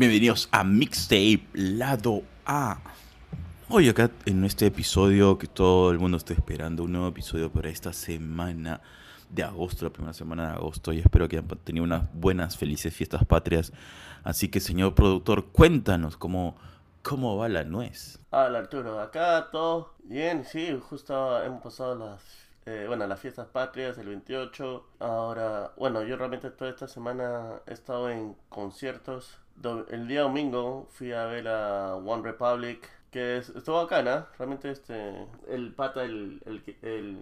Bienvenidos a Mixtape Lado A. Hoy acá en este episodio que todo el mundo está esperando, un nuevo episodio para esta semana de agosto, la primera semana de agosto, y espero que hayan tenido unas buenas, felices fiestas patrias. Así que, señor productor, cuéntanos cómo, cómo va la nuez. Hola Arturo, acá todo bien, sí, justo hemos pasado las, eh, bueno, las fiestas patrias, el 28. Ahora, bueno, yo realmente toda esta semana he estado en conciertos. Do- El día domingo fui a ver a One Republic, que es- estuvo bacana. Realmente este, el pata, el, el, el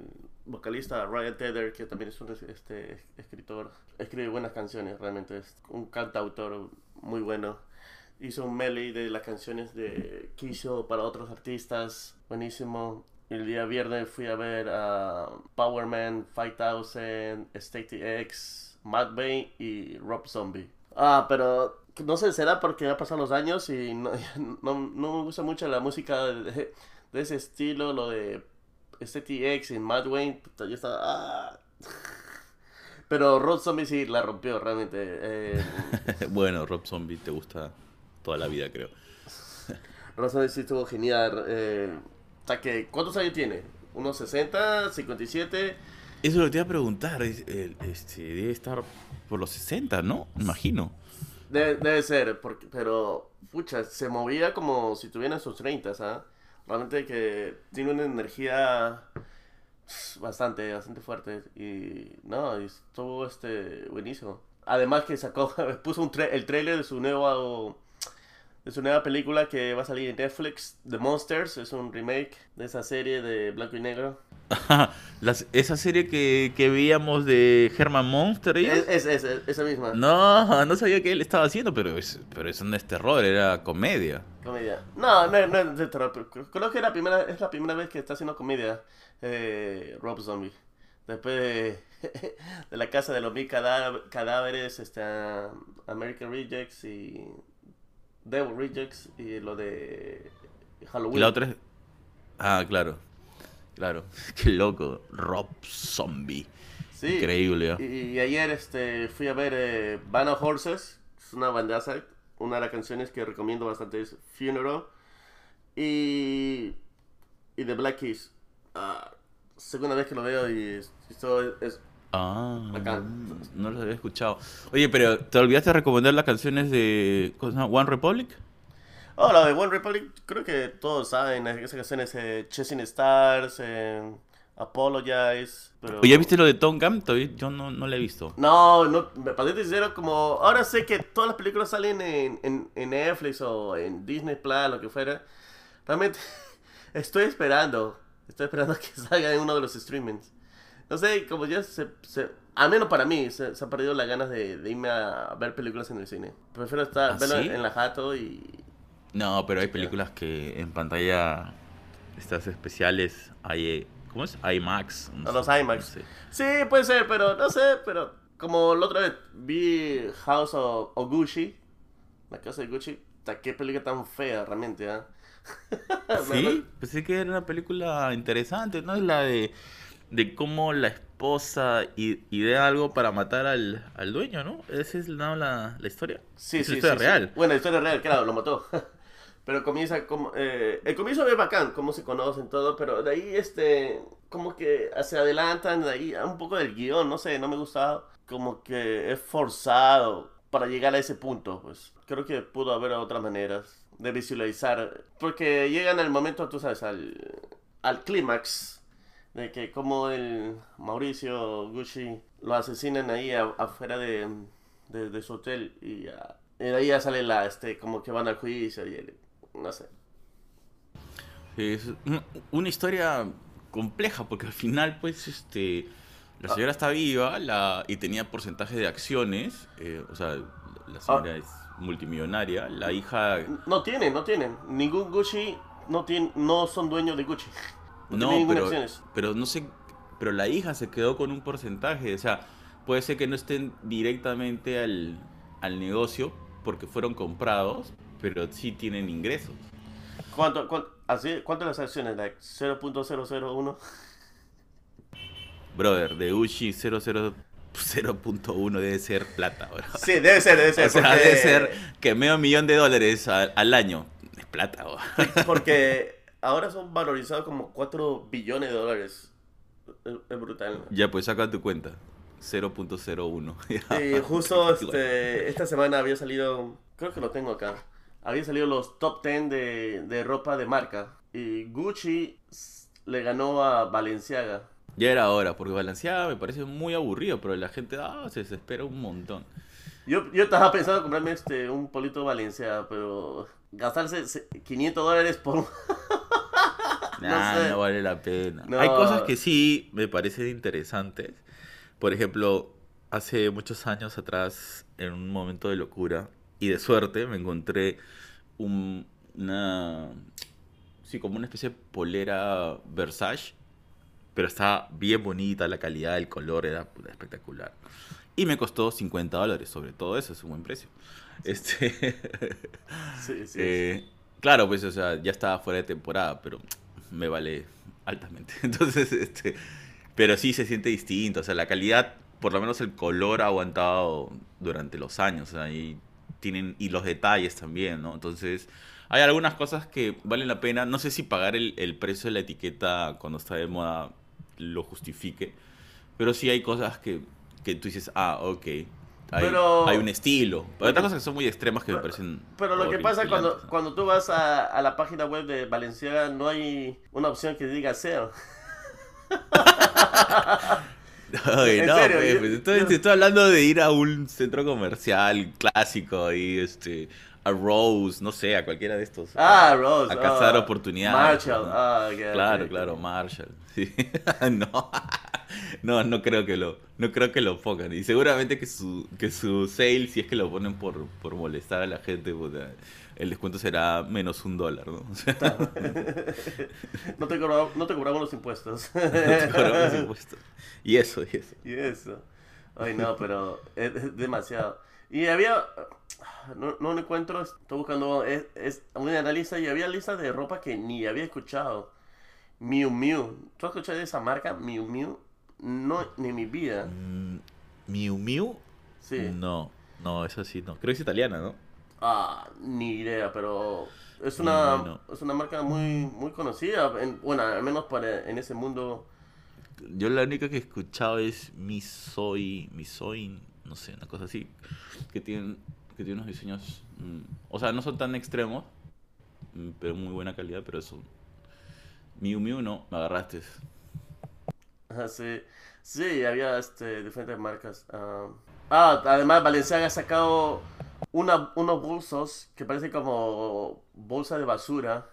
vocalista Ryan Tedder, que también es un es- este, escritor, escribe buenas canciones, realmente es un cantautor muy bueno hizo un melee de las canciones de que hizo para otros artistas, buenísimo. El día viernes fui a ver a Power Man 5000, State X, Mad Bay y Rob Zombie. Ah, pero no sé, será porque ya pasan los años y no, no, no me gusta mucho la música de, de ese estilo, lo de State X y Mad Wayne, ah. Pero Rob Zombie sí la rompió realmente. eh, bueno, Rob Zombie te gusta toda la vida, creo. Rosa sí estuvo genial. Eh, hasta que, ¿Cuántos años tiene? ¿Unos 60? ¿57? Eso es lo que te iba a preguntar. Este, debe estar por los 60, ¿no? Imagino. Debe, debe ser, porque, pero, pucha, se movía como si tuviera sus 30, ¿sabes? Realmente que tiene una energía bastante, bastante fuerte. Y, no, y estuvo este, buenísimo. Además que sacó, puso un tra- el trailer de su nuevo... De su nueva película que va a salir en Netflix, The Monsters, es un remake de esa serie de blanco y negro. Las- esa serie que, que veíamos de Herman Monster. Es, es, es- esa misma. No, no sabía que él estaba haciendo, pero, es, pero eso no es terror, era comedia. Comedia. No, no, no es de terror. pero creo- que es la primera, es la primera vez que está haciendo comedia eh, Rob Zombie. Después de, de la casa de los mil cadá- cadáveres, este, American Rejects y Devil Rejects y lo de Halloween. Y la otra es... Ah, claro. Claro. Qué loco. Rob Zombie. Sí. Increíble. ¿eh? Y, y ayer este, fui a ver eh, Band of Horses, es una bandaza. Una de las canciones que recomiendo bastante es Funeral. Y, y The Black Keys. Ah, segunda vez que lo veo y esto es... Ah, Acá. no los había escuchado. Oye, pero ¿te olvidaste de recomendar las canciones de. One Republic? Oh, la de One Republic, creo que todos saben, esas canciones, eh, Chasing Stars, eh, Apologize, pero... Oye, ¿viste lo de Tom Gam? Todavía Yo no, no lo he visto. No, no, me parece sincero, como ahora sé que todas las películas salen en, en, en Netflix o en Disney Plus, lo que fuera. Realmente estoy esperando, estoy esperando que salga en uno de los streamings. No sé, como ya se, se al menos para mí, se, se ha perdido las ganas de, de irme a ver películas en el cine. Prefiero estar, ¿Ah, verlo sí? en la jato y... No, pero hay películas que en pantalla, estas especiales, hay, eh, ¿cómo es? IMAX. no los sé, IMAX. no sé. Sí, puede ser, pero no sé, pero como la otra vez vi House of, of Gucci, la casa de Gucci, qué película tan fea realmente, ¿ah? Sí, pensé que era una película interesante, ¿no? Es la de, de cómo la esposa idea algo para matar al, al dueño, ¿no? Esa es ¿no? la, la historia. Sí, Es sí, la historia sí, sí. real. Bueno, la historia real, claro, lo mató. pero comienza como... eh, el comienzo es bacán, cómo se conocen todo, pero de ahí, este, como que se adelantan, de ahí un poco del guion, no sé, no me gustaba. Como que es forzado para llegar a ese punto, pues. Creo que pudo haber otras maneras de visualizar. Porque llegan al momento, tú sabes, al, al clímax de que como el Mauricio Gucci lo asesinan ahí a- afuera de, de, de su hotel y, ah, y de ahí ya sale la, este, como que van al juicio y el- no sé. Es un- una historia compleja porque al final, pues, este, la señora está viva la, y tenía porcentaje de acciones, eh, o sea, la señora es multimillonaria, la hija No tienen, no tienen. Ningún Gucci no, tiene, no son dueños de Gucci. No, pero, acciones. pero no sé, pero la hija se quedó con un porcentaje, o sea, puede ser que no estén directamente al, al negocio porque fueron comprados, pero sí tienen ingresos. ¿Cuánto, cuánto, así, ¿Cuántas las acciones? Like 0.001. Brother, de Uchi 00 0.1 debe ser plata, bro. Sí, debe ser, debe ser. O sea, porque- debe ser que medio millón de dólares al, al año. Es plata, bro. Porque ahora son valorizados como 4 billones de dólares. Es, es brutal. Ya, pues saca tu cuenta. 0.01. Y justo este, esta semana había salido, creo que lo tengo acá, había salido los top 10 de, de ropa de marca. Y Gucci le ganó a Balenciaga. Ya era hora, porque Balenciaga me parece muy aburrido, pero la gente ah, se desespera un montón. Yo, yo estaba pensando en comprarme este, un polito Balenciaga, pero gastarse se- 500 dólares por... Nah, sé. no vale la pena. No. Hay cosas que sí me parecen interesantes. Por ejemplo, hace muchos años atrás, en un momento de locura y de suerte, me encontré un- una. Sí, como una especie de polera Versace. Pero estaba bien bonita, la calidad, el color era espectacular. Y me costó 50 dólares, sobre todo eso, es un buen precio. Este. Sí, sí. Eh, claro, pues, o sea, ya estaba fuera de temporada, pero me vale altamente. Entonces, este, pero sí se siente distinto. O sea, la calidad, por lo menos el color ha aguantado durante los años. o sea, y tienen, y los detalles también, ¿no? Entonces, hay algunas cosas que valen la pena. No sé si pagar el, el precio de la etiqueta cuando está de moda lo justifique. Pero sí hay cosas que, que tú dices, ah, ok. Hay, Pero- hay un estilo. Pero hay otras cosas que son muy extremas que me parecen. Pero lo que pasa cuando, cuando tú vas a, a la página web de Balenciaga no hay una opción que diga sale. Ay, En no, serio, pues, yo- estoy, yo- estoy hablando de ir a un centro comercial clásico ahí, este, a Rose, no sé, a cualquiera de estos. Ah, Rose. A cazar ah, oportunidades, Marshall. ¿no? Ah, Claro, claro. Marshall. Sí. no. No, no creo que lo, no creo que lo pongan. Y seguramente que su, que su sale, si es que lo ponen por, por molestar a la gente, puta, el descuento será menos un dólar, ¿no? O sea, no, te cobramos, no te cobramos los impuestos. no te cobramos impuestos. Y eso, y eso. y eso. Ay, no, pero es, es demasiado. Y había. No, no lo encuentro. Estoy buscando. Es, es una lista. Y había listas de ropa que ni había escuchado. Miu Miu. ¿Tú has escuchado de esa marca? Miu Miu. No, ni mi vida. Mm, Miu Miu. Sí. No, no, esa sí no. Creo que es italiana, ¿no? Ah, ni idea, pero es una, No, no. es una marca muy, muy conocida, en- bueno, al menos para en ese mundo. Yo la única que he escuchado es Misoi, Misoin, no sé, una cosa así, que tienen, que tiene unos diseños, mm, o sea, no son tan extremos, mm, pero muy buena calidad, pero eso. Miu Miu no, me agarraste. Sí, sí, había este, diferentes marcas. ah. Ah, además Valenciaga ha sacado una, unos bolsos que parecen como bolsa de basura.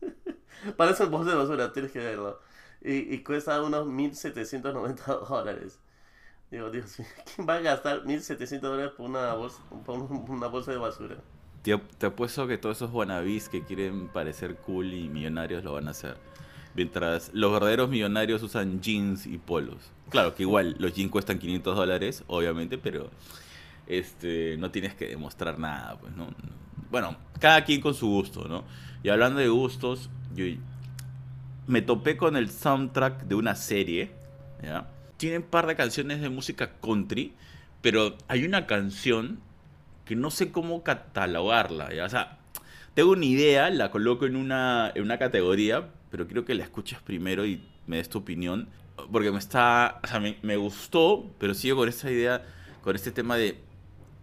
Parecen bolsas de basura, tienes que verlo. Y, y cuesta unos 1.790 dólares. Digo, ¿quién va a gastar 1.700 dólares por una bolsa, de basura? Te, te apuesto que todos esos wannabes que quieren parecer cool y millonarios lo van a hacer. Mientras los verdaderos millonarios usan jeans y polos. Claro que igual los jeans cuestan 500 dólares, obviamente, pero este no tienes que demostrar nada, pues, ¿no? Bueno, cada quien con su gusto, ¿no? Y hablando de gustos, yo me topé con el soundtrack de una serie, ¿ya? Tiene un par de canciones de música country, pero hay una canción que no sé cómo catalogarla, ¿ya? O sea, tengo una idea, la coloco en una, en una categoría, pero quiero que la escuches primero y me des tu opinión, porque me está, o sea, me, me gustó, pero sigo con esa idea, con este tema de,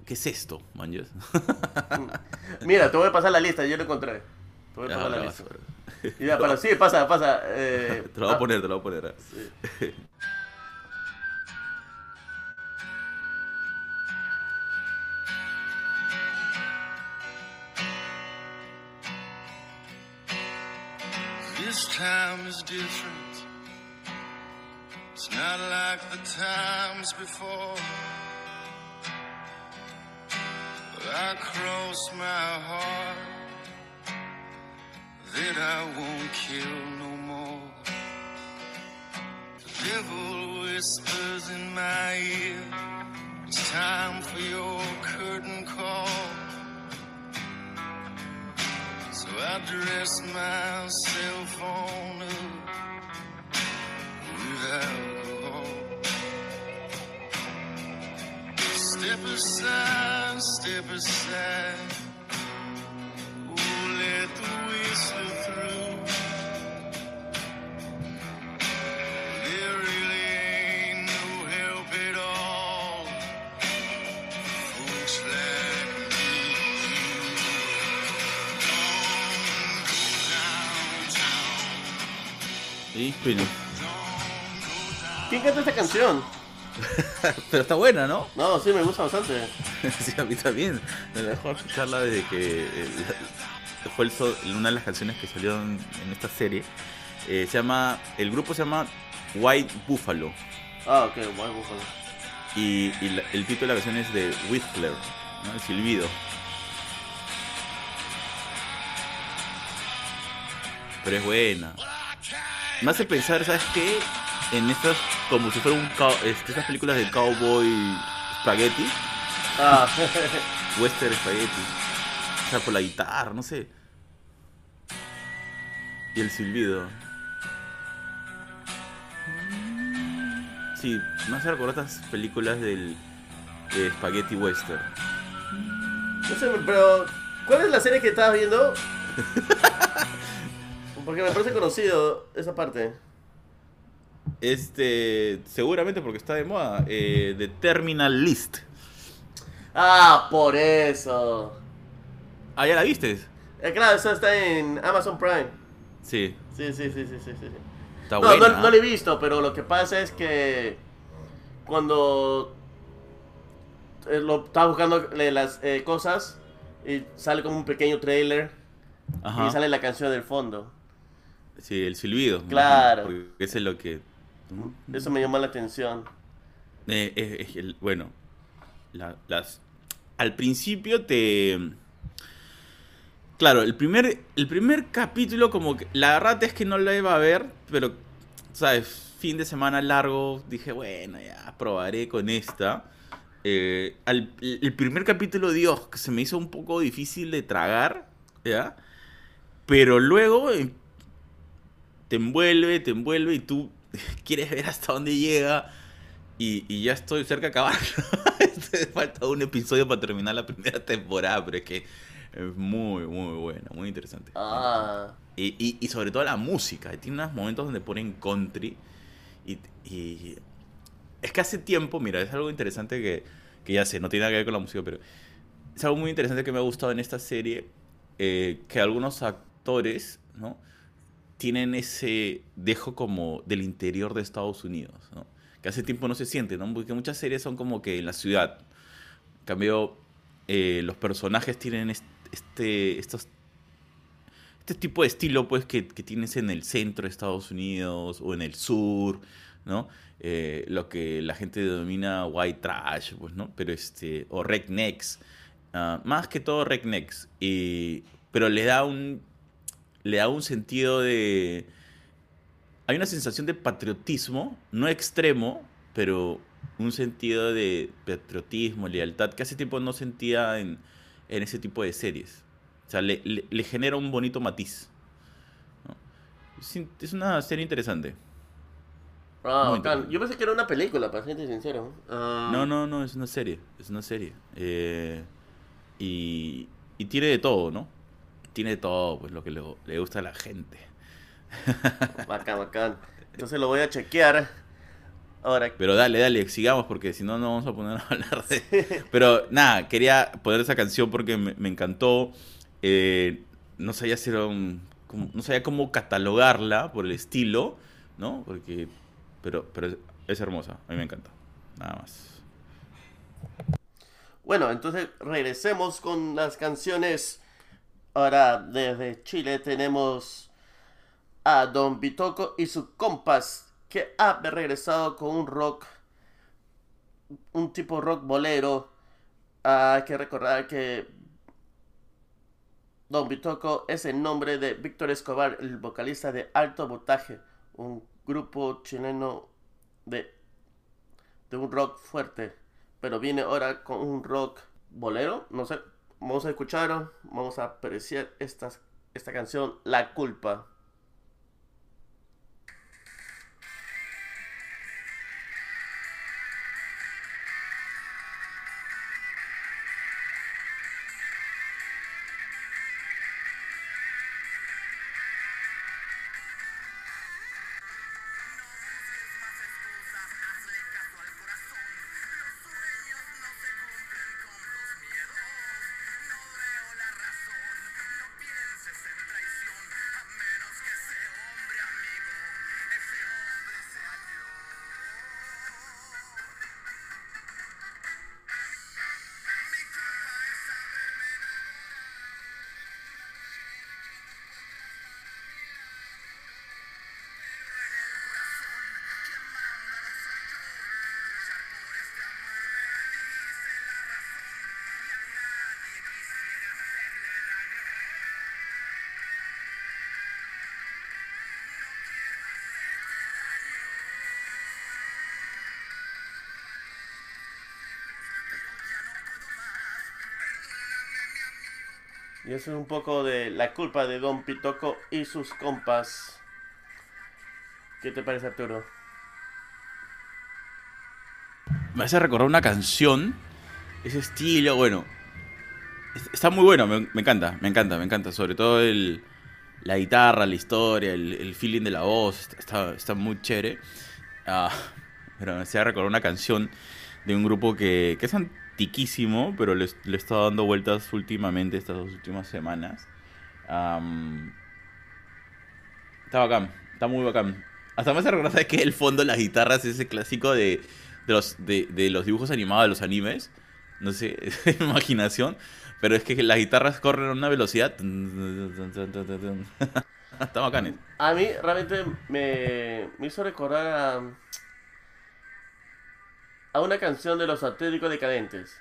¿qué es esto, manjas? Mira, te voy a pasar la lista, yo lo encontré. Te voy a Ya, pasar la lista. vas a ver. Ya, pero sí, pasa, pasa. eh, Te lo voy a ah, poner, te lo voy a poner. sí. time is different. It's not like the times before. But I cross my heart that I won't kill no more. The devil whispers in my ear. It's time for your curtain I dress myself on up with alcohol. Step aside, step aside. Oh, let the whistle. ¿Quién canta esta canción? pero está buena, ¿no? No, sí, me gusta bastante. sí, a mí también. Me dejó escucharla desde que eh, la- fue el so- una de las canciones que salieron en esta serie. Eh, se llama, el grupo se llama White Buffalo Ah, ok, bueno, bueno. y, y la- el título de la canción es de Whistler, ¿no? el silbido. Pero es buena. Me hace pensar, ¿sabes qué? En estas, como si fuera un cow- este, estas películas de cowboy spaghetti, Ah, western spaghetti. O sea, por la guitarra, no sé. Y el silbido. Sí, no se recuerda estas películas del eh, spaghetti western. no sé, pero ¿cuál es la serie que estabas viendo? Porque me parece conocido esa parte. Este, seguramente porque está de moda, eh, de Terminal List. Ah, por eso. Ah, ¿ya la viste? Eh, claro, eso está en Amazon Prime. Sí, Sí, sí, sí, sí, sí, sí. está No, buena. no, no lo he visto, pero lo que pasa es que cuando eh, lo estaba buscando las eh, cosas y sale como un pequeño trailer Ajá. y sale la canción del fondo. Sí, el silbido. Claro. Porque ese es lo que... Eso me llamó la atención. Eh, bueno, la- las, al principio te... Claro, el primer, el primer capítulo como que... La verdad es que no lo iba a ver, pero, ¿sabes? Fin de semana largo, dije, bueno, ya probaré con esta. Eh, al- el primer capítulo, Dios, que se me hizo un poco difícil de tragar, ¿ya? Pero luego eh, te envuelve, te envuelve y tú quieres ver hasta dónde llega. Y, y ya estoy cerca de acabar. Este, Falta un episodio para terminar la primera temporada, pero es que es muy, muy buena, muy interesante. Ah, Y, y- y sobre todo la música. Tiene unos momentos donde ponen country. Y, y es que hace tiempo, mira, es algo interesante que, que ya sé, no tiene nada que ver con la música, pero es algo muy interesante que me ha gustado en esta serie. eh, que algunos actores, ¿no? Tienen ese dejo como del interior de Estados Unidos, ¿no? Que hace tiempo no se siente, ¿no? Porque muchas series son como que en la ciudad. En cambio, eh, los personajes tienen est- este, estos este tipo de estilo pues que, que tienes en el centro de Estados Unidos o en el sur, ¿no? Eh, lo que la gente denomina white trash, pues, ¿no? Pero este, o rednecks, ah, más que todo rednecks, y, pero le da un, le da un sentido de, hay una sensación de patriotismo, no extremo, pero un sentido de patriotismo, lealtad, que hace tiempo no sentía en, en ese tipo de series. O sea, le, le- le genera un bonito matiz. ¿no? Es, una serie interesante. ah, interesante. Yo pensé que era una película, para ser sincero. Ah, No, no, no, es una serie. Es una serie. Eh, y, y tiene de todo, ¿no? Tiene todo, pues lo que le, le gusta a la gente. Bacán, bacán. Entonces lo voy a chequear. Ahora, Pero dale, dale, sigamos porque si no, no vamos a poner a hablar de... Pero nada, quería poner esa canción porque me, me encantó. Eh, no sabía si era un- como- no sabía cómo catalogarla por el estilo, ¿no? Porque... Pero, pero es, es hermosa, a mí me encanta. Nada más. Bueno, entonces regresemos con las canciones. Ahora desde Chile tenemos a Don Bitoco y sus compas que ha regresado con un rock, un tipo rock bolero. Hay que recordar que Don Bitoco es el nombre de Víctor Escobar, el vocalista de Alto Voltaje, un grupo chileno de, de un rock fuerte pero viene ahora con un rock bolero, no sé, vamos a escuchar, vamos a apreciar estas, esta canción, La Culpa. Y eso es un poco de la culpa de Don Pitoco y sus compas. ¿Qué te parece, Arturo? Me hace recordar una canción, ese estilo, bueno. es- Está muy bueno, me, encanta, me encanta, me encanta. Sobre todo el, la guitarra, la historia, el, el feeling de la voz, está, está muy chévere. Ah, pero me hacía recordar una canción de un grupo que, que es antiquísimo, pero le, le he estado dando vueltas últimamente, estas dos últimas semanas. Am, está bacán, está muy bacán. Hasta me hace recordar ¿sabes qué? el fondo de las guitarras, ese clásico de, de los, de, de los dibujos animados de los animes. No sé, es imaginación. Pero es que las guitarras corren a una velocidad. Está bacán. eh. A mí realmente me, me hizo recordar a, a una canción de los Atléticos Decadentes.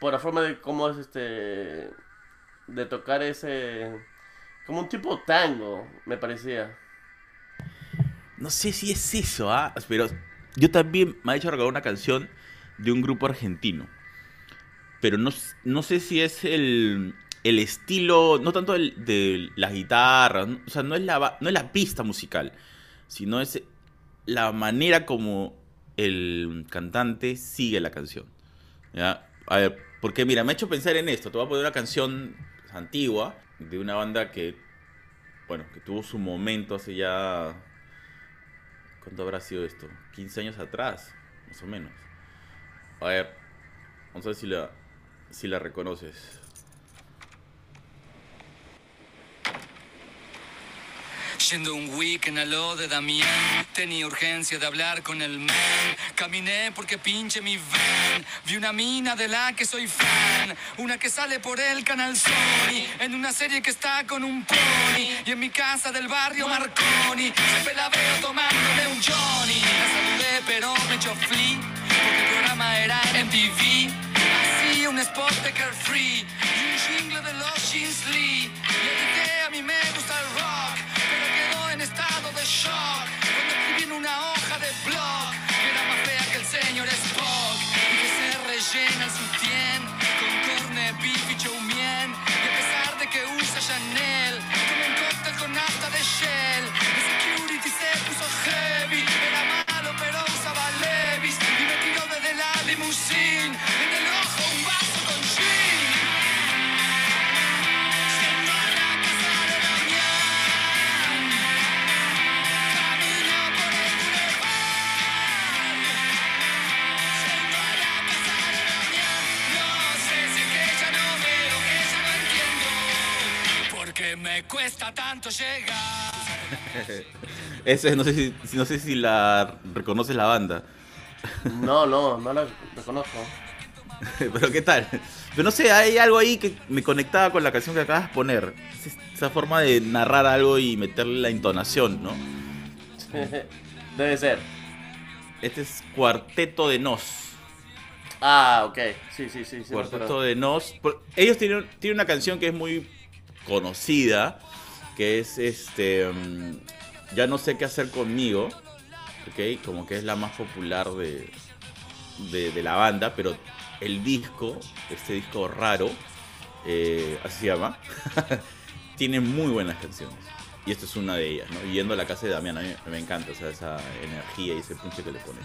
Por la forma de cómo es este. de tocar ese. como un tipo tango, me parecía. No sé si es eso, ¿ah? Pero yo también me ha hecho recordar una canción de un grupo argentino. Pero no, no sé si es el, el estilo, no tanto el, de las guitarras, o sea, no es, la, no es la pista musical, sino es la manera como el cantante sigue la canción. ¿ya? A ver, porque mira, me ha hecho pensar en esto. Te voy a poner una canción antigua de una banda que, bueno, que tuvo su momento hace ya ¿Cuánto habrá sido esto? 15 años atrás, más o menos. A ver, vamos a ver si la, si la reconoces. Yendo un weekend a lo de Damián, tenía urgencia de hablar con el man. Caminé porque pinche mi van. Vi una mina de la que soy fan, una que sale por el canal Sony, en una serie que está con un pony. Y en mi casa del barrio Marconi, siempre la veo tomándome un Johnny. La saludé pero me echó flea, porque el programa era en TV. Hacía un spot de Carefree se me cuesta tanto llegar. Ese, no sé si, no sé si la reconoces la banda. No, no, no la reconozco. Pero qué tal. Pero no sé, hay algo ahí que me conectaba con la canción que acabas de poner. Es Esa forma de narrar algo y meterle la entonación, ¿no? Debe ser. Este es Cuarteto de Nos. Ah, ok. Sí, sí, sí. sí Cuarteto de Nos. Ellos tienen, tienen una canción que es muy conocida, que es este mm, Ya no sé qué hacer conmigo, ¿ok? Como que es la más popular de, de, la banda, pero el disco, este disco raro, eh, así se llama, tiene muy buenas canciones. Y esta es una de ellas, ¿no? Yendo a la casa de Damián, a mí me encanta, esa energía y ese punche que le pone.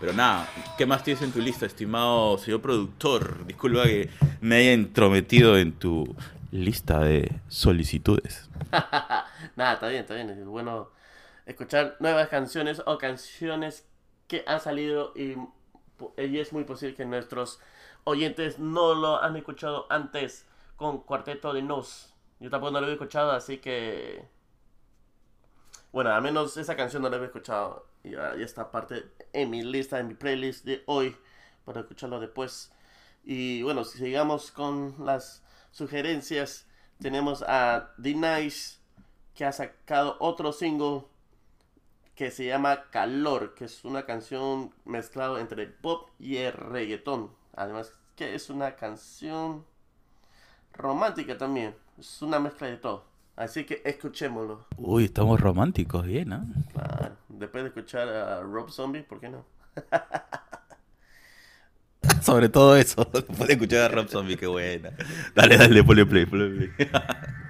Pero nada, ¿qué más tienes en tu lista, estimado señor productor? Disculpa que me haya entrometido en tu lista de solicitudes. Nada, está bien, está bien. Es bueno escuchar nuevas canciones o canciones que han salido y, y es muy posible que nuestros oyentes no lo han escuchado antes con Cuarteto de Nos. Yo tampoco no lo había escuchado, así que... Bueno, al menos esa canción no la había escuchado. Y ya, está parte en mi lista, en mi playlist de hoy, para escucharlo después. Y bueno, si sigamos con las sugerencias, tenemos a The Nice, que ha sacado otro single que se llama Calor, que es una canción mezclado entre el pop y el reggaetón. Además, que es una canción romántica también. Es una mezcla de todo. Así que escuchémoslo. Uy, estamos románticos, bien, ¿ah? Claro, después de escuchar a Rob Zombie, ¿por qué no? Sobre todo eso. Después de escuchar a Rob Zombie, qué buena. Dale, dale, ponle play, ponle play.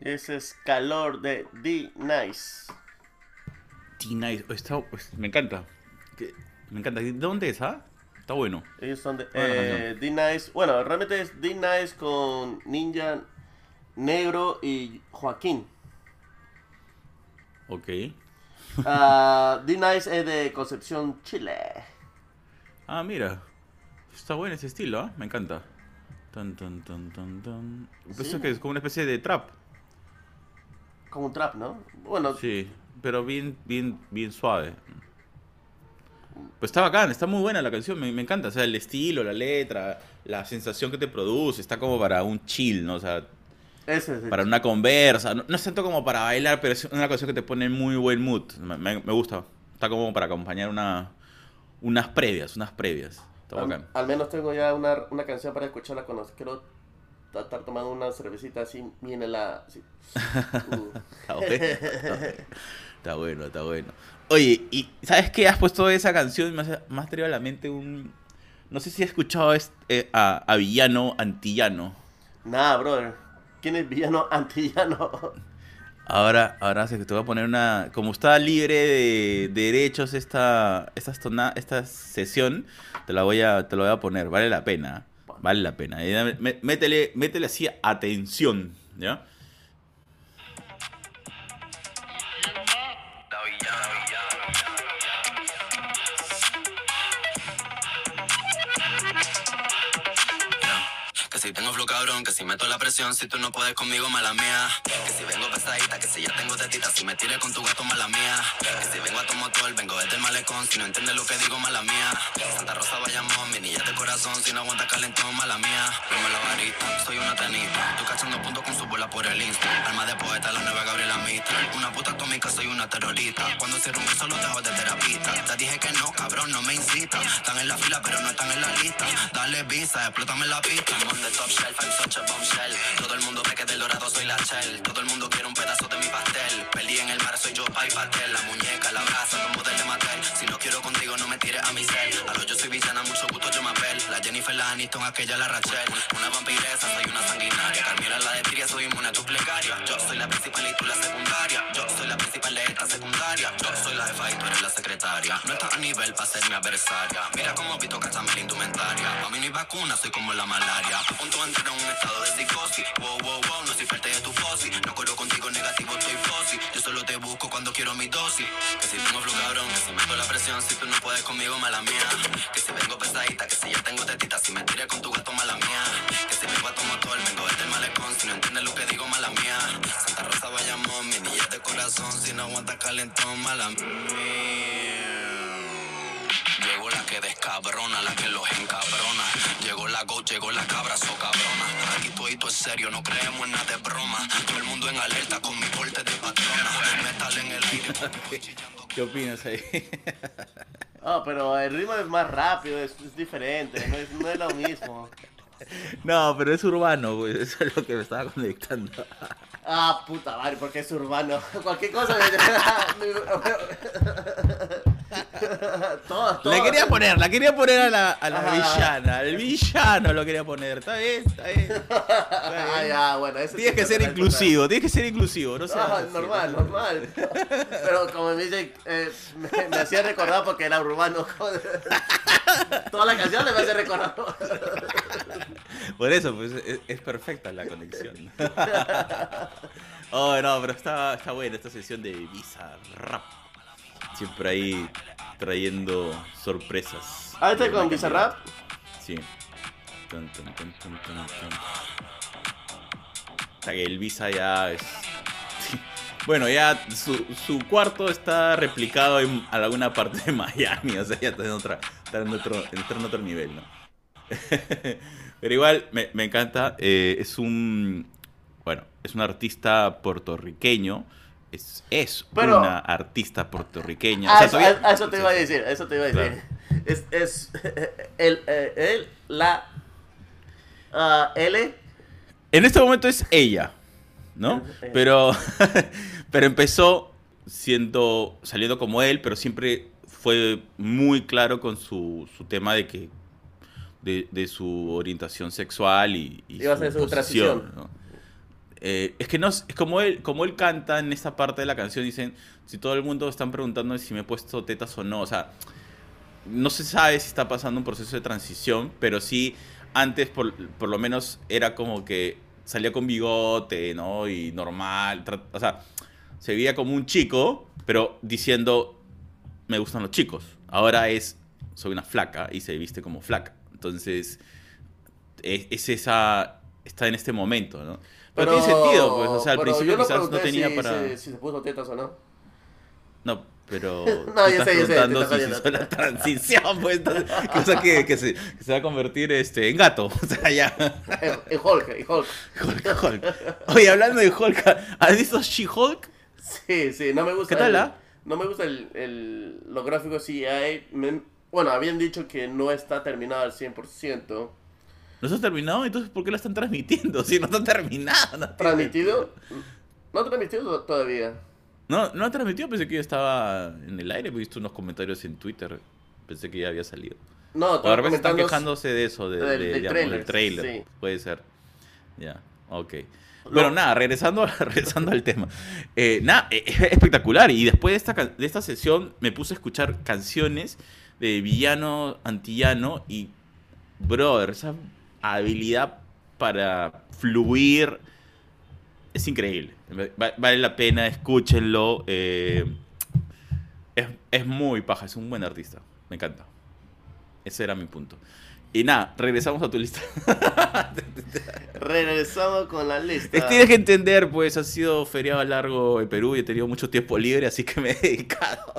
Ese es calor de D Nice. T-Nice. Está- pues, me encanta. Me encanta. ¿De dónde es, ah? Está bueno. Ellos son de eh, D Nice. Bueno, realmente es D Nice con Ninja Negro y Joaquín. Ok. Ah, D Nice es de Concepción, Chile. Ah, mira. Está bueno ese estilo, ¿ah? Me encanta. Tan, tan, tan, tan, tan. Pues Sí. que es como una especie de trap. Como un trap, ¿no? Bueno, Sí, pero bien, bien, bien suave. Pues está bacán, está muy buena la canción, me, me encanta. O sea, el estilo, la letra, la sensación que te produce, está como para un chill, ¿no? O sea, ese es para una conversa. No, no es tanto como para bailar, pero es una canción que te pone en muy buen mood. Me, me- me gusta. Está como para acompañar una, unas previas, unas previas. Está Al, bacán. al menos tengo ya una, una canción para escucharla cuando quiero estar tomando una cervecita así, bien helada. así. Uh. Está bueno, está bueno, está bueno, está bueno. Oye, ¿y sabes qué? Has puesto esa canción y me ha- me ha traído a la mente un... No sé si has escuchado est- eh, a, a Villano Antillano. Nada, brother. ¿Quién es villano antillano? Ahora, ahora se te voy a poner una... Como está libre de, de derechos esta, esta, esta sesión, te la, voy a, te la voy a poner. Vale la pena. Vale la pena. Métele, métele así atención, ¿ya? Que si tengo flow cabrón, que si meto la presión, si tú no puedes conmigo, mala mía. Que si vengo pesadita, que si ya tengo tetita, si me tires con tu gato, mala mía. Que si vengo a tu motor, vengo desde el malecón, si no entiendes lo que digo, mala mía. Santa Rosa, Bayamón, mi niña de corazón, si no aguanta calentón, mala mía. Dame la varita, soy una tenista. Tú cachando puntos con su bola por el Insta. Alma de poeta, la nueva Gabriela Mistral. Una puta atómica, soy una terrorista. Cuando cierro un beso, los dejo de terapista. Te dije que no, cabrón, no me incita. Están en la fila, pero no están en la lista. Dale visa, explótame la pista. I'm on top shelf, I'm such a bombshell. Todo el mundo ve que del dorado soy la shell. Todo el mundo Pai Patel. La muñeca, la brasa, como de Mattel. Si no quiero contigo, no me tires a mi cel. Lo yo soy villana, mucho gusto, yo me apel. La Jennifer, la Aniston, aquella, la Rachel. Una vampiresa, soy una sanguinaria. Carmela, la de Tiria, soy inmune a tu plegaria. Yo soy la principal y tú la secundaria. Yo soy la principal de esta secundaria. Yo soy la jefa y tú eres la secretaria. No estás a nivel para ser mi adversaria. Mira cómo Vito cachame la indumentaria. A mí no hay vacuna, soy como la malaria. A punto de en un estado de psicosis. Wow, wow, wow, no soy parte de tu mi. Que si tengo flow cabrón, que si meto la presión, si tú no puedes conmigo, mala mía. Que si vengo pesadita, que si ya tengo tetita, si me tiré con tu gato, mala mía. Que si a tu motor, vengo desde el malecón, si no entiendes lo que digo, mala mía. Santa Rosa, Bayamón, mi niña de corazón, si no aguanta calentón, mala mía. Llegó la que descabrona, la que los encabrona. Llegó la go, llegó la cabra, so cabrona. Aquí todo es serio, no creemos en nada de broma. Todo el mundo en alerta con mi porte de ¿Qué opinas ahí? Ah, pero el ritmo es más rápido, es, es diferente, no es, no es lo mismo. no, pero es urbano, güey. Eso es lo que me estaba conectando. Ah, puta madre, porque es urbano. Cualquier cosa. me- todas, La todas. quería poner, la quería poner a la, a la Ajá. villana. El villano lo quería poner. Está bien, está bien. Está Ah, ya, bueno, Tienes que ser inclusivo, tienes que ser inclusivo. No Ah, normal, ¿no? normal. Pero como me dicen, eh, me, me hacía recordar porque era urbano. joder. Toda la canción me hace recordar. Por eso, pues es, es perfecta la conexión. oh, no, pero está, está buena esta sesión de Visa Rap. Siempre ahí trayendo sorpresas. Ah, ¿este con Bizarrap? Sí. Tun. O sea que el Visa ya es. Bueno, ya su, su cuarto está replicado en alguna parte de Miami, o sea, ya está en, otra, está en, otro, está en otro nivel, ¿no? Pero igual me, me encanta, eh, es un, bueno, es un artista puertorriqueño, es, es Pero- una artista puertorriqueña. o Ah, sea, eso, todavía- a- a eso te iba a decir, eso te iba a decir. Es, es el, eh, el, la, ah, L, En este momento es ella, ¿no? Eh. Pero, pero empezó siendo, saliendo como él, pero siempre fue muy claro con su, su tema de que, de, de su orientación sexual y, y Iba a ser su posición, transición. ¿no? Eh, es que no, es como él, como él canta en esta parte de la canción, dicen, si todo el mundo están preguntando si me he puesto tetas o no, o sea, no se sabe si está pasando un proceso de transición, pero sí, antes por, por lo menos era como que salía con bigote, ¿no? Y normal, o sea, se veía como un chico, pero diciendo, me gustan los chicos. Ahora es, soy una flaca y se viste como flaca. Entonces, es, es esa, está en este momento, ¿no? Pero, tiene sentido, pues, o sea, al pero principio quizás no tenía si, para... Si, si se puso tetas o no. No, pero No, estás sé, yo sé, preguntando si se hizo la transición, pues, cosa que, que se, que se va a convertir este, en gato, o sea, ya. En, Hulk, en Hulk. Hulk, Hulk. Oye, hablando de Hulk, ¿has visto She-Hulk? Sí, sí, no me gusta. ¿Qué tal, ah? No me gusta el, el, los gráficos CGI. Me- bueno, habían dicho que no está terminado al 100%. ¿No está terminado? Entonces, ¿por qué la están transmitiendo? Si no está terminada. No, ¿Transmitido? No transmitido todavía. No, no ha transmitido, pensé que ya estaba en el aire, he visto unos comentarios en Twitter, pensé que ya había salido. No, O de repente están quejándose de eso, de, del- de, del digamos, tráiler, del trailer. sí. Puede ser. Ya, ok. Bueno, nada, regresando, regresando al tema. Eh, nada, eh, es espectacular. Y después de esta, de esta sesión me puse a escuchar canciones de villano, antillano y, brother, esa habilidad para fluir es increíble. Va- vale la pena, escúchenlo. eh, es, es muy paja, es un buen artista. Me encanta. Ese era mi punto. Y nada, regresamos a tu lista. Regresamos con la lista. Tienes que entender, pues ha sido feriado largo en Perú y he tenido mucho tiempo libre, así que me he dedicado.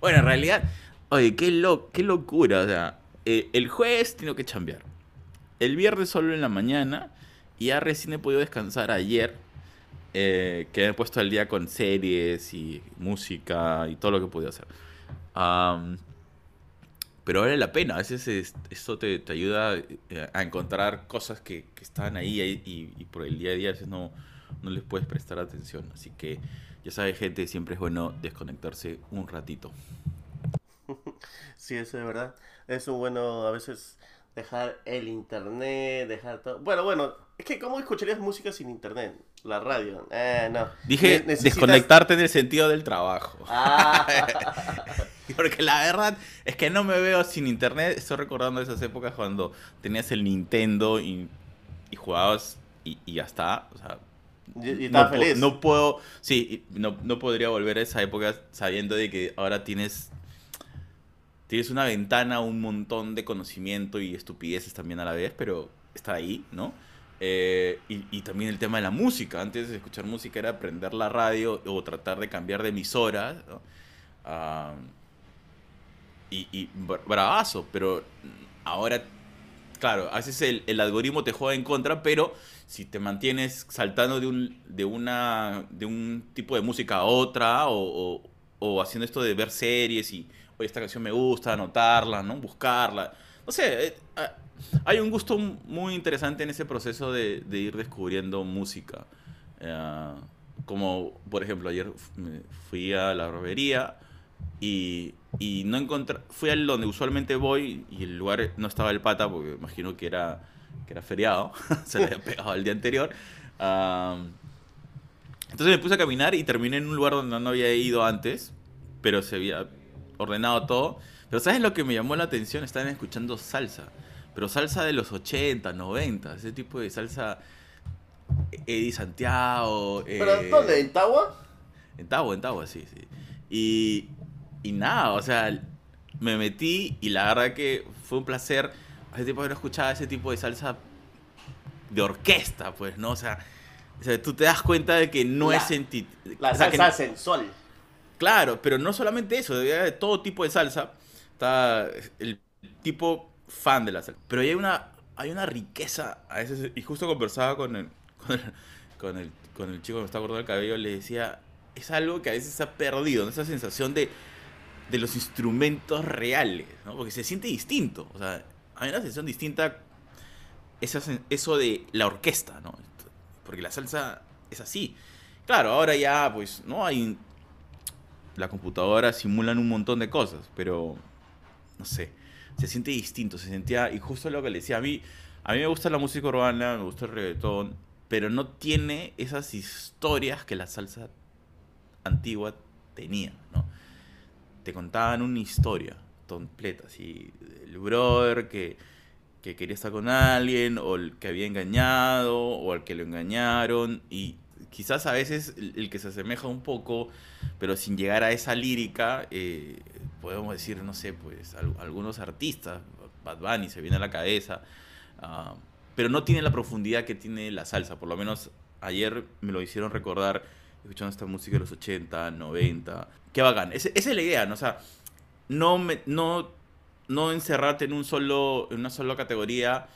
Bueno, en realidad, oye, qué, lo, qué locura. O sea, eh, el jueves tengo que chambear. El viernes solo en la mañana y ya recién he podido descansar ayer. eh, que he puesto al día con series y música y todo lo que podía hacer. Pero vale la pena. A veces es- esto te, te ayuda eh, a encontrar cosas que, que están ahí, y por el día a día a veces no, no les puedes prestar atención. Así que ya sabes, gente, siempre es bueno desconectarse un ratito. Sí, eso es verdad. Es un bueno a veces dejar el internet, dejar todo. Bueno, bueno, es que ¿cómo escucharías música sin internet? La radio. Eh, no. Dije necesitas- desconectarte en el sentido del trabajo. Ah, Porque la verdad es que no me veo sin internet. Estoy recordando esas épocas cuando tenías el Nintendo y, y jugabas y, y ya está. O sea, y, y no, feliz. no puedo, sí, no, no podría volver a esa época sabiendo de que ahora tienes, tienes una ventana, un montón de conocimiento y estupideces también a la vez, pero está ahí, ¿no? Eh, y, también el tema de la música. Antes de escuchar música era prender la radio o tratar de cambiar de emisora, ¿no? Y, y bra- bravazo, pero ahora claro, a veces el, algoritmo te juega en contra, pero si te mantienes saltando de un, de una, de un tipo de música a otra, o haciendo esto de ver series y, oye, esta canción me gusta, anotarla, ¿no? Buscarla. No sé, eh, ah, hay un gusto muy interesante en ese proceso de, ir descubriendo música. Eh, como, por ejemplo, ayer fui a la robería Y, y no encontré, fui al donde usualmente voy y el lugar no estaba el pata porque imagino que era, que era feriado, se le había pegado el día anterior. Entonces me puse a caminar y terminé en un lugar donde no había ido antes, pero se había ordenado todo. Pero ¿sabes lo que me llamó la atención? Estaban escuchando salsa, pero salsa de los 80, 90, ese tipo de salsa Eddie Santiago. ¿Pero eh, dónde? ¿En Tagua? en Tabo, en Tabo, sí, sí. Y, y nada, o sea, me metí y la verdad que fue un placer. Hace tiempo que no escuchaba ese tipo de salsa de orquesta, pues, ¿no? O sea, o sea, tú te das cuenta de que no La- es senti La o sea, salsa sensual. Claro, pero no solamente eso, de todo tipo de salsa. Está el tipo fan de la salsa. Pero hay una, hay una riqueza a veces. Y justo conversaba con el, con el, con el, con el chico que me está cortando el cabello, le decía, es algo que a veces se ha perdido, ¿no? esa sensación de, de los instrumentos reales, ¿no? Porque se siente distinto. O sea, hay una sensación distinta, esa eso de la orquesta, ¿no? Porque la salsa es así. Claro, ahora ya, pues, ¿no? Hay la computadora simulan un montón de cosas, pero no sé, se siente distinto, se sentía, y justo lo que le decía, a mí, a mí me gusta la música urbana, me gusta el reggaetón, pero no tiene esas historias que la salsa antigua tenía, ¿no? Te contaban una historia completa, así, el brother que, que quería estar con alguien, o el que había engañado, o al que lo engañaron, y quizás a veces el, que se asemeja un poco, pero sin llegar a esa lírica, eh, podemos decir, no sé, pues al- algunos artistas, Bad Bunny se viene a la cabeza, ah, pero no tiene la profundidad que tiene la salsa, por lo menos ayer me lo hicieron recordar escuchando esta música de los 80, 90, qué bacán, Ese- esa es la idea, ¿no? O sea, no, me, no, no encerrarte en, un solo, en una sola categoría.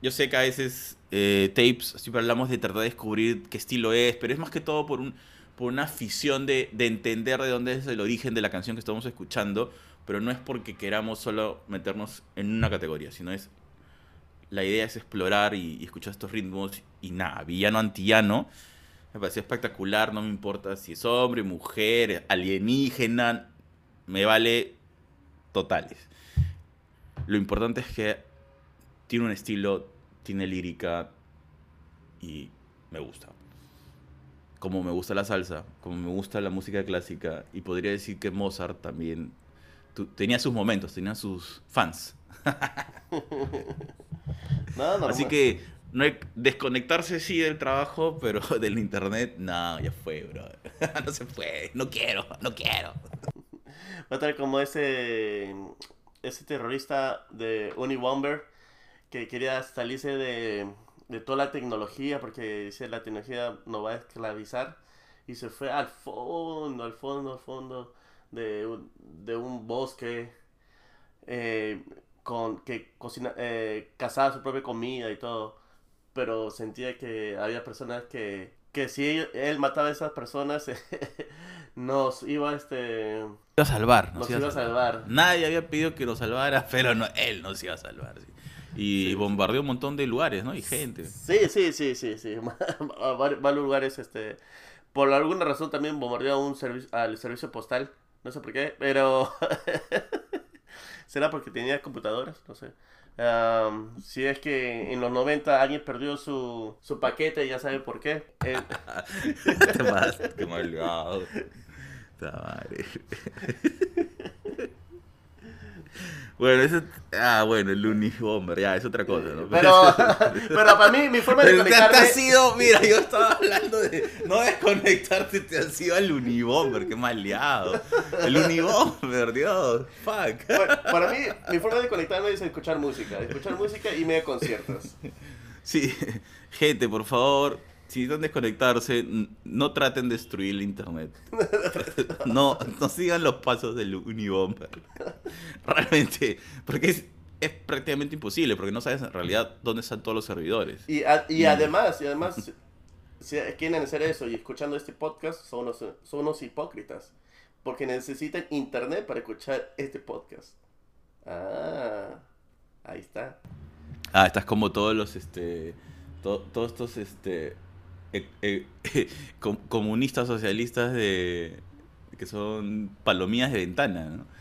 Yo sé que a veces eh, tapes siempre hablamos de tratar de descubrir qué estilo es, pero es más que todo por, un, por una afición de, de entender de dónde es el origen de la canción que estamos escuchando, pero no es porque queramos solo meternos en una categoría, sino es la idea es explorar y, escuchar estos ritmos y nada, villano antillano. Me pareció espectacular, no me importa si es hombre, mujer, alienígena, me vale totales. Lo importante es que tiene un estilo, tiene lírica y me gusta. Como me gusta la salsa, como me gusta la música clásica y podría decir que Mozart también tu- tenía sus momentos, tenía sus fans. No. Así que no hay desconectarse sí del trabajo, pero del internet, no, ya fue, bro. no se puede, no quiero, no quiero. Va a estar como ese, ese terrorista de Unibomber que quería salirse de, de toda la tecnología porque dice la tecnología nos va a esclavizar y se fue al fondo, al fondo, al fondo de un, de un bosque eh, con que cocina, eh, cazaba su propia comida y todo, pero sentía que había personas que, que si él, él mataba a esas personas nos iba este Iba a salvar, nos iba a salvar. Nadie había pedido que nos salvara, pero no, él nos iba a salvar. sí. Y bombardeó un montón de lugares, ¿no? Y gente. Sí, sí, sí, sí, sí. Varios lugares, este, por alguna razón también bombardeó un servicio, al servicio postal, no sé por qué, pero será porque tenía computadoras, no sé. Am, si es que en los 90 alguien perdió su, su paquete, ya sabe por qué. Eh, qué malvado. Puta madre. Bueno, eso. Ah, bueno, el Unibomber, ya, es otra cosa, ¿no? pero, pero para mí, mi forma de Pero te, te conectarme... has ido, mira, yo estaba hablando de no desconectarte, te has ido al Unibomber, qué maleado. El Unibomber, Dios, fuck. Bueno, para mí, mi forma de conectarme es escuchar música. Escuchar música y me conciertos. Sí, gente, por favor, si necesitan desconectarse, no traten de destruir el internet. No, no sigan los pasos del Unibomber. Realmente, porque es, es prácticamente imposible, porque no sabes en realidad dónde están todos los servidores. Y, a- y Y- además, y además, si- si quieren hacer eso y escuchando este podcast, son unos, son unos hipócritas. Porque necesitan internet para escuchar este podcast. Ah, ahí está. Ah, estás como todos los, este, to- todos estos, este, eh, eh, com- comunistas socialistas de que son palomías de ventana, ¿no?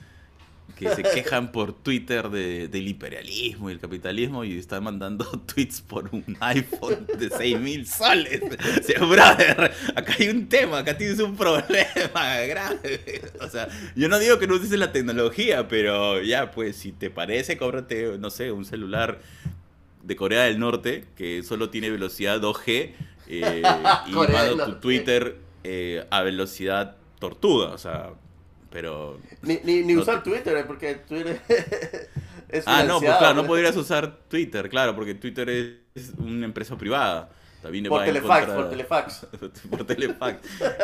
que se quejan por Twitter de, del imperialismo y el capitalismo y están mandando tweets por un iPhone de 6.000 soles. O sea, brother, acá hay un tema, acá tienes un problema grave. O sea, yo no digo que no uses la tecnología, pero ya, pues, si te parece, cómprate, no sé, un celular de Corea del Norte que solo tiene velocidad 2G eh, y manda tu. Twitter eh, a velocidad tortuga, o sea, pero... Ni, ni, ni No usar Twitter, eh, porque Twitter es Ah, no, pues claro, no podrías usar Twitter, claro, porque Twitter es una empresa privada. También Por telefax, por telefax. por telefax.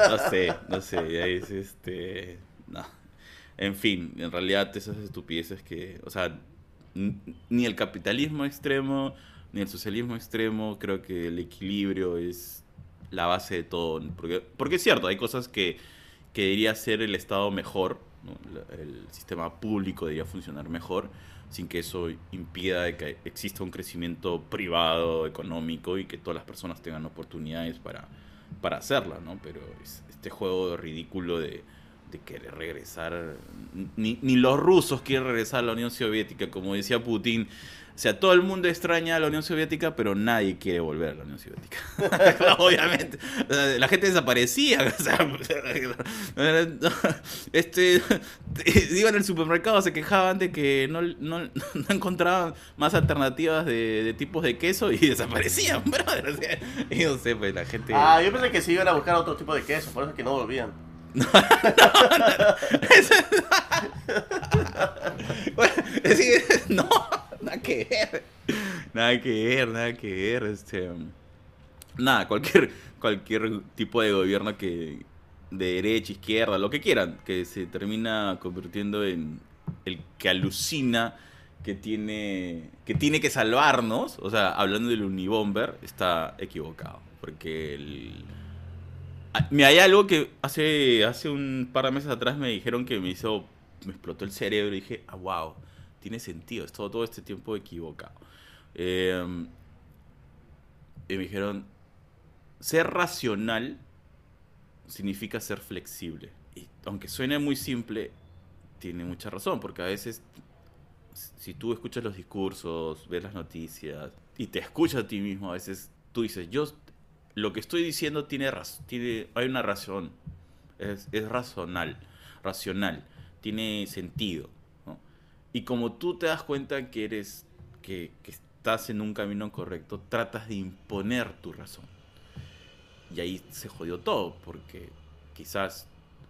No sé, no sé, es este... No. En fin, en realidad esas estupideces que, o sea, ni el capitalismo extremo, ni el socialismo extremo, creo que el equilibrio es la base de todo. Porque, porque es cierto, hay cosas que, que debería ser el Estado mejor, el sistema público debería funcionar mejor, sin que eso impida que exista un crecimiento privado, económico y que todas las personas tengan oportunidades para, para hacerla, ¿no? Pero es- este juego ridículo de, de querer regresar, ni, ni los rusos quieren regresar a la Unión Soviética, como decía Putin. O sea, todo el mundo extraña a la Unión Soviética, pero nadie quiere volver a la Unión Soviética. Obviamente. La gente desaparecía. O sea, este, iban al supermercado, se quejaban de que no, no, no encontraban más alternativas de, de tipos de queso y desaparecían, brother. O sea, y no sé, pues la gente... Ah, yo pensé que se iban a buscar otro tipo de queso, por eso es que no volvían. Bueno, es decir, no, nada que ver. Nada que ver, nada que ver. Este, nada, cualquier, cualquier tipo de gobierno que de derecha, izquierda, lo que quieran, que se termina convirtiendo en el que alucina que tiene que tiene que salvarnos, o sea, hablando del Unibomber, está equivocado, porque el Ah, Mira, hay algo que hace, hace un par de meses atrás me dijeron que me hizo, me explotó el cerebro y dije, ah, wow, tiene sentido, he estado todo este tiempo equivocado. Eh, y me dijeron, ser racional significa ser flexible. Y aunque suene muy simple, tiene mucha razón, porque a veces si tú escuchas los discursos, ves las noticias y te escuchas a ti mismo, a veces tú dices, yo lo que estoy diciendo tiene tiene, hay una razón, es, es racional, tiene sentido. Y como tú te das cuenta que eres, que, estás en un camino correcto, tratas de imponer tu razón. Y ahí se jodió todo, porque quizás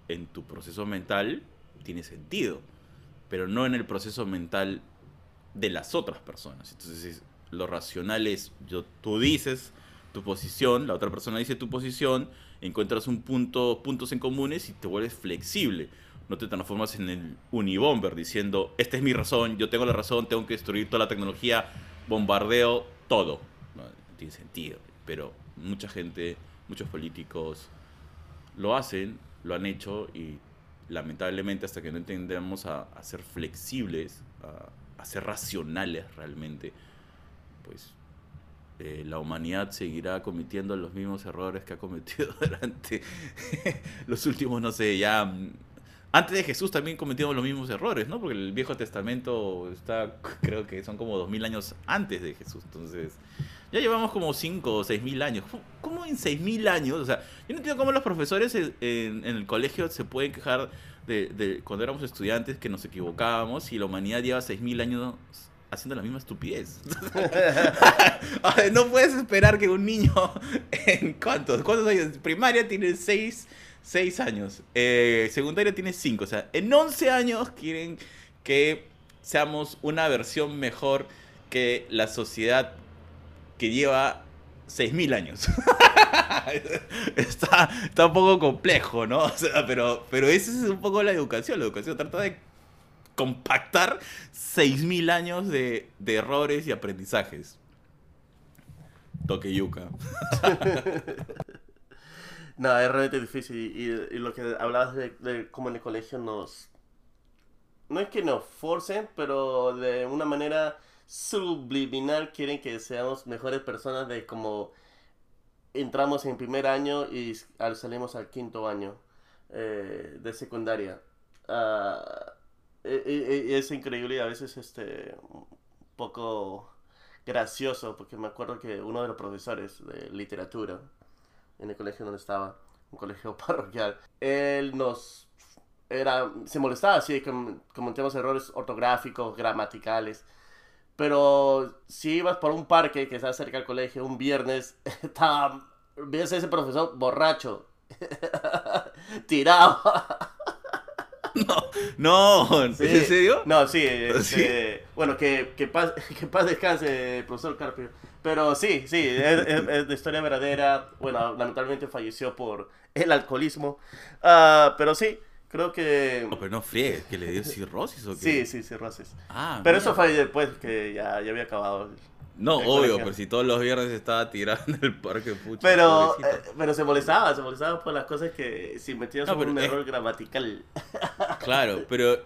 en tu proceso mental tiene sentido, pero no en el proceso mental de las otras personas. Entonces, es- lo racional es, yo, tú dices tu posición, la otra persona dice tu posición, encuentras un punto, puntos en comunes y te vuelves flexible. No te transformas en el unibomber diciendo, esta es mi razón, yo tengo la razón, tengo que destruir toda la tecnología, bombardeo todo. No, tiene sentido. Pero mucha gente, muchos políticos lo hacen, lo han hecho y lamentablemente hasta que no entendamos a, ser flexibles, a, a ser racionales realmente, pues eh, la humanidad seguirá cometiendo los mismos errores que ha cometido durante los últimos, no sé, ya... Antes de Jesús también cometimos los mismos errores, ¿no? Porque el Viejo Testamento está, creo que son como dos mil años antes de Jesús. Entonces, ya llevamos como cinco o seis mil años. ¿Cómo- ¿Cómo en seis mil años? O sea, yo no entiendo cómo los profesores en, en- el colegio se pueden quejar de, de cuando éramos estudiantes que nos equivocábamos y la humanidad lleva seis mil años haciendo la misma estupidez. No puedes esperar que un niño en cuántos, cuántos años, primaria tiene seis, seis años, eh, secundaria tiene cinco, o sea, en 11 años quieren que seamos una versión mejor que la sociedad que lleva 6.000 años. está, está un poco complejo, ¿no? Pero, pero esa es un poco la educación. La educación trata de compactar 6.000 años de, de errores y aprendizajes. Toque yuca. No, es realmente difícil. Y, lo que hablabas de, de cómo en el colegio nos. No es que nos forcen, pero de una manera subliminal quieren que seamos mejores personas de como entramos en primer año y al- salimos al quinto año. eh, de secundaria. Ah, e- e- e- es increíble y a veces este, un poco gracioso, porque me acuerdo que uno de los profesores de literatura en el colegio donde estaba, un colegio parroquial, él nos era, se molestaba así, que cometemos errores ortográficos, gramaticales. Pero si ibas por un parque que está cerca del colegio un viernes, estaba, ves a ese profesor borracho, tirado. No, Sí. ¿en serio? No, sí, este, ¿Sí? bueno, que, que, paz, que paz descanse profesor Carpio. Pero sí, sí, es, es- es de historia verdadera. Bueno, lamentablemente falleció por el alcoholismo. Ah, pero sí, creo que... No, pero no friegues, que le dio cirrosis o qué. Sí, sí, cirrosis. Ah, Pero mira. eso fue después que ya, ya había acabado. No, obvio, colegio. pero si todos los viernes estaba tirando en el parque, pucha. Pero, eh, pero se molestaba, se molestaba por las cosas que si metías No, un es- error gramatical. Claro, pero,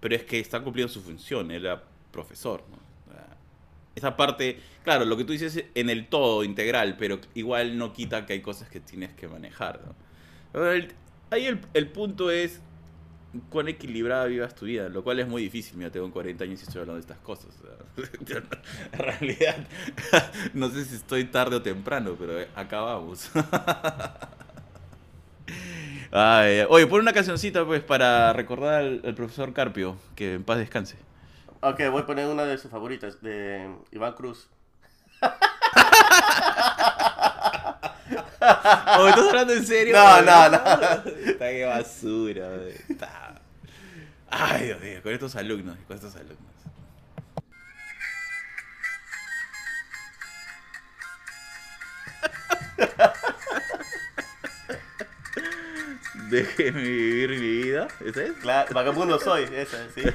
pero es que está cumpliendo su función, era profesor, ¿no? Esa parte, claro, lo que tú dices en el todo integral, pero igual no quita que hay cosas que tienes que manejar, ¿no? El- ahí el, el punto es cuán equilibrada vivas tu vida, lo cual es muy difícil. Mira, tengo 40 años y estoy hablando de estas cosas. en realidad, no sé si estoy tarde o temprano, pero acá vamos. Ay, oye, pon una cancioncita pues para recordar al, al profesor Carpio, que en paz descanse. Ok, voy a poner una de sus favoritas, de Iván Cruz. Oh, ¿Estás hablando en serio? No, no, no. Está que basura. Está- Ay, Dios mío, con estos alumnos, con estos alumnos. Déjeme vivir mi vida. ¿Esa es? Claro, vagabundo soy, esa, sí.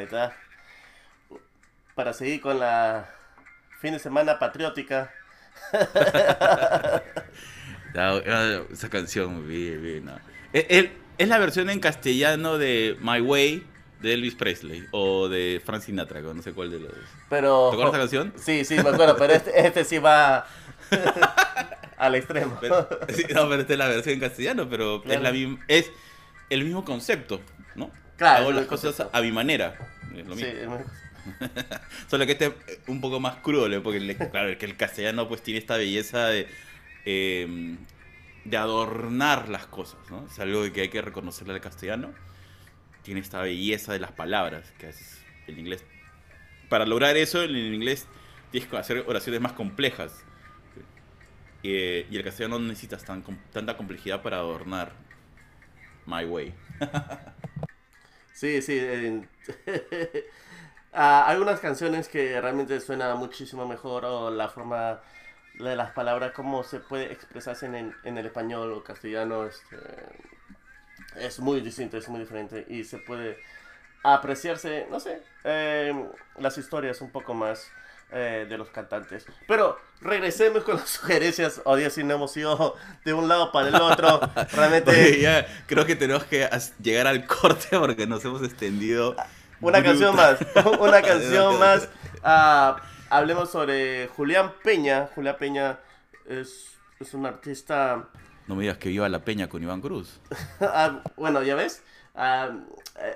Ahí está. Para seguir con la fin de semana patriótica. Ah, Esa canción, bien, bien. no. Es, es- es la versión en castellano de My Way de Elvis Presley o de Frank Sinatra, no sé cuál de los dos. Pero... ¿Te acuerdas esa canción? Sí, sí, me acuerdo, pero este, este sí va al extremo. Pero- sí, no, pero esta es la versión en castellano, pero es, Claro. la misma, es el mismo concepto, ¿no? Claro, Hago es las cosas a mi manera. Lo Sí, mismo. es- Solo que este es un poco más crudo, ¿no? porque le- claro, que el castellano pues tiene esta belleza de, eh, de adornar las cosas, ¿no? Es algo que hay que reconocerle al castellano. Tiene esta belleza de las palabras, que es el inglés. Para lograr eso, en el inglés tienes que hacer oraciones más complejas. Eh, y el castellano no necesitas tan, tanta complejidad para adornar my way. Sí, sí. eh, ah, hay unas canciones que realmente suena muchísimo mejor o la forma de las palabras, cómo se puede expresarse en, el- en el español o castellano, este, es muy distinto, es muy diferente y se puede apreciarse, no sé, eh, las historias un poco más eh, de los cantantes. Pero regresemos con las sugerencias. Hoy día sí no hemos ido de un lado para el otro. Realmente... Oye, ya creo que tenemos que llegar al corte porque nos hemos extendido. Una canción más, una canción más. Ah, hablemos sobre Julián Peña. Julián Peña es, es un artista. No me digas que viva la peña con Iván Cruz. ah, bueno, ya ves, Ah,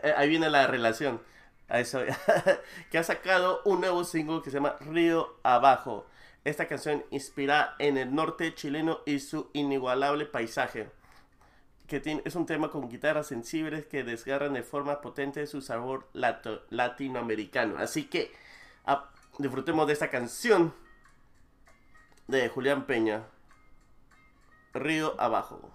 eh, ahí viene la relación. A eso, que ha sacado un nuevo single que se llama Río Abajo. Esta canción inspira en el norte chileno y su inigualable paisaje. que tiene, es un tema con guitarras sensibles que desgarran de forma potente su sabor latinoamericano. Así que disfrutemos de esta canción de Julián Peña, Río Abajo.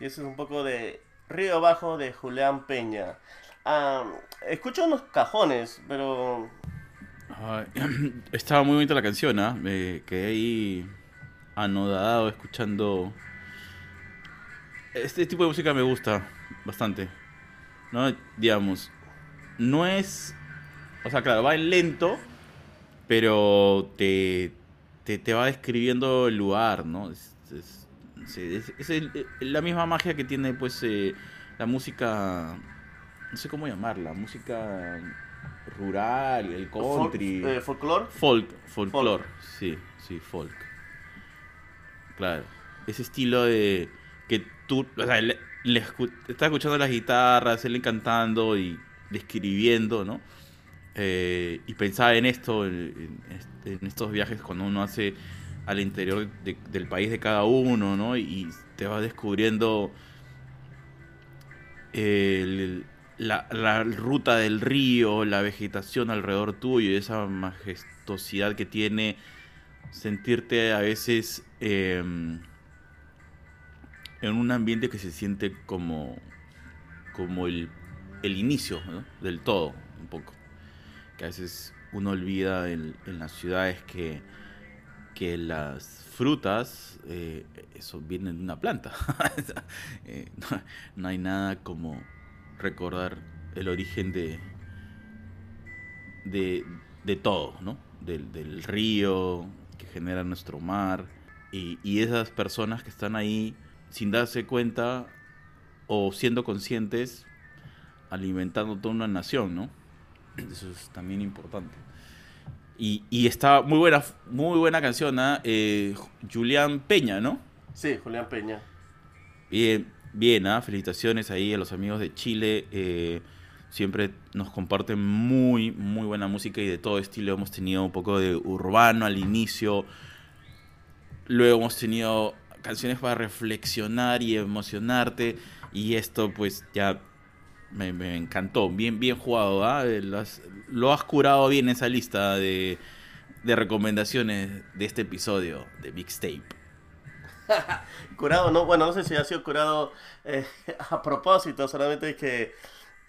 Y eso es un poco de Río Abajo de Julián Peña. Ah, escucho unos cajones, pero estaba muy bonita la canción, ¿ah? Me quedé ahí anodado escuchando. Este tipo de música me gusta bastante. ¿No? Digamos, no es. O sea, claro, va en lento, pero te, te, te va describiendo el lugar, ¿no? Es- sí, es- es el- la misma magia que tiene, pues, eh, la música. No sé cómo llamarla, música rural, el country. eh, folclore. Folk, folklore, sí, sí, folk. Claro. Ese estilo de que tú, o sea, le, le escu- estás escuchando las guitarras, él cantando y describiendo, ¿no? Eh, y pensaba en esto, en, en en estos viajes cuando uno hace al interior de- del país de cada uno, ¿no? Y te vas descubriendo la, ruta del río, la vegetación alrededor tuyo, y esa majestuosidad que tiene sentirte a veces eh, en un ambiente que se siente como, como el, el inicio del todo, un poco. Que a veces uno olvida en las ciudades que, que las frutas, eh, eso vienen de una planta. Eh, no, no hay nada como recordar el origen de, de, de todo, ¿no? Del, del río que genera nuestro mar y, y esas personas que están ahí sin darse cuenta o siendo conscientes alimentando toda una nación, ¿no? Eso es también importante. Y, y está muy buena, muy buena canción, ¿ah? Eh, Julián Peña, ¿no? Sí, Julián Peña. Bien, bien, ¿ah? felicitaciones ahí a los amigos de Chile. eh, siempre nos comparten muy, muy buena música y de todo estilo. Hemos tenido un poco de urbano al inicio. Luego hemos tenido canciones para reflexionar y emocionarte. Y esto pues ya me, encantó. Bien, bien jugado. ¿ah? Lo has- curado bien esa lista de, recomendaciones de este episodio de Mixtape. Curado, no, bueno, no sé si ha sido curado eh, a propósito, solamente que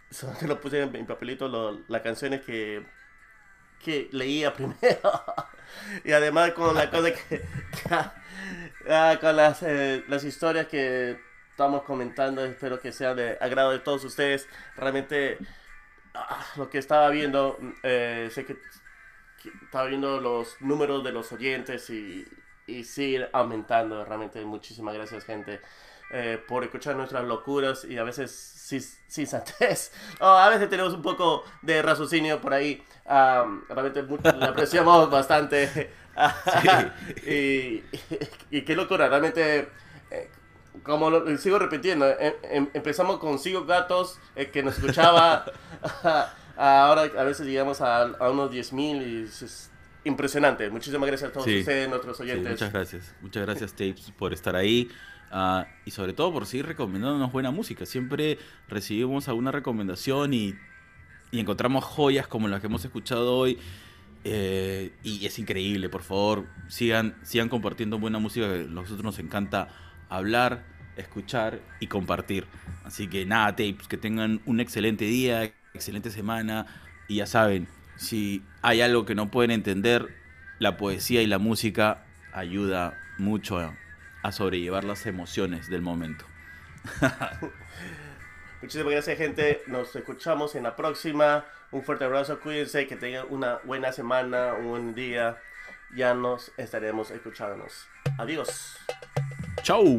solamente lo puse en mi papelito las canciones que, que leía primero. y además con la cosa que- ah, con las, eh, las historias que estamos comentando, espero que sean de agrado de todos ustedes. Realmente ah, lo que estaba viendo, eh, sé que que estaba viendo los números de los oyentes y, y sigue aumentando. Realmente muchísimas gracias gente eh, por escuchar nuestras locuras y a veces sin, sin santez. o a veces tenemos un poco de raciocinio por ahí. Am, realmente le apreciamos bastante. y, y qué locura, realmente... eh, como lo, sigo repitiendo, em- em- empezamos con cinco gatos eh, que nos escuchaba. Ahora a veces llegamos a, a unos 10.000 y es, es impresionante. Muchísimas gracias a todos Sí. ustedes, nuestros Sí, oyentes. muchas gracias. Muchas gracias, Tapes, por estar ahí. ah, y sobre todo por seguir recomendándonos buena música. Siempre recibimos alguna recomendación y, y encontramos joyas como las que hemos escuchado hoy. eh, y es increíble, por favor, sigan, sigan compartiendo buena música. que a nosotros nos encanta hablar, escuchar y compartir. Así que nada, Tapes, que tengan un excelente día, excelente semana. Y ya saben, Si hay algo que no pueden entender, la poesía y la música ayuda mucho a, sobrellevar las emociones del momento. Muchísimas gracias, gente. Nos escuchamos en la próxima. Un fuerte abrazo, cuídense, que tengan una buena semana, un buen día. Ya nos estaremos escuchándonos. Adiós. Tchau!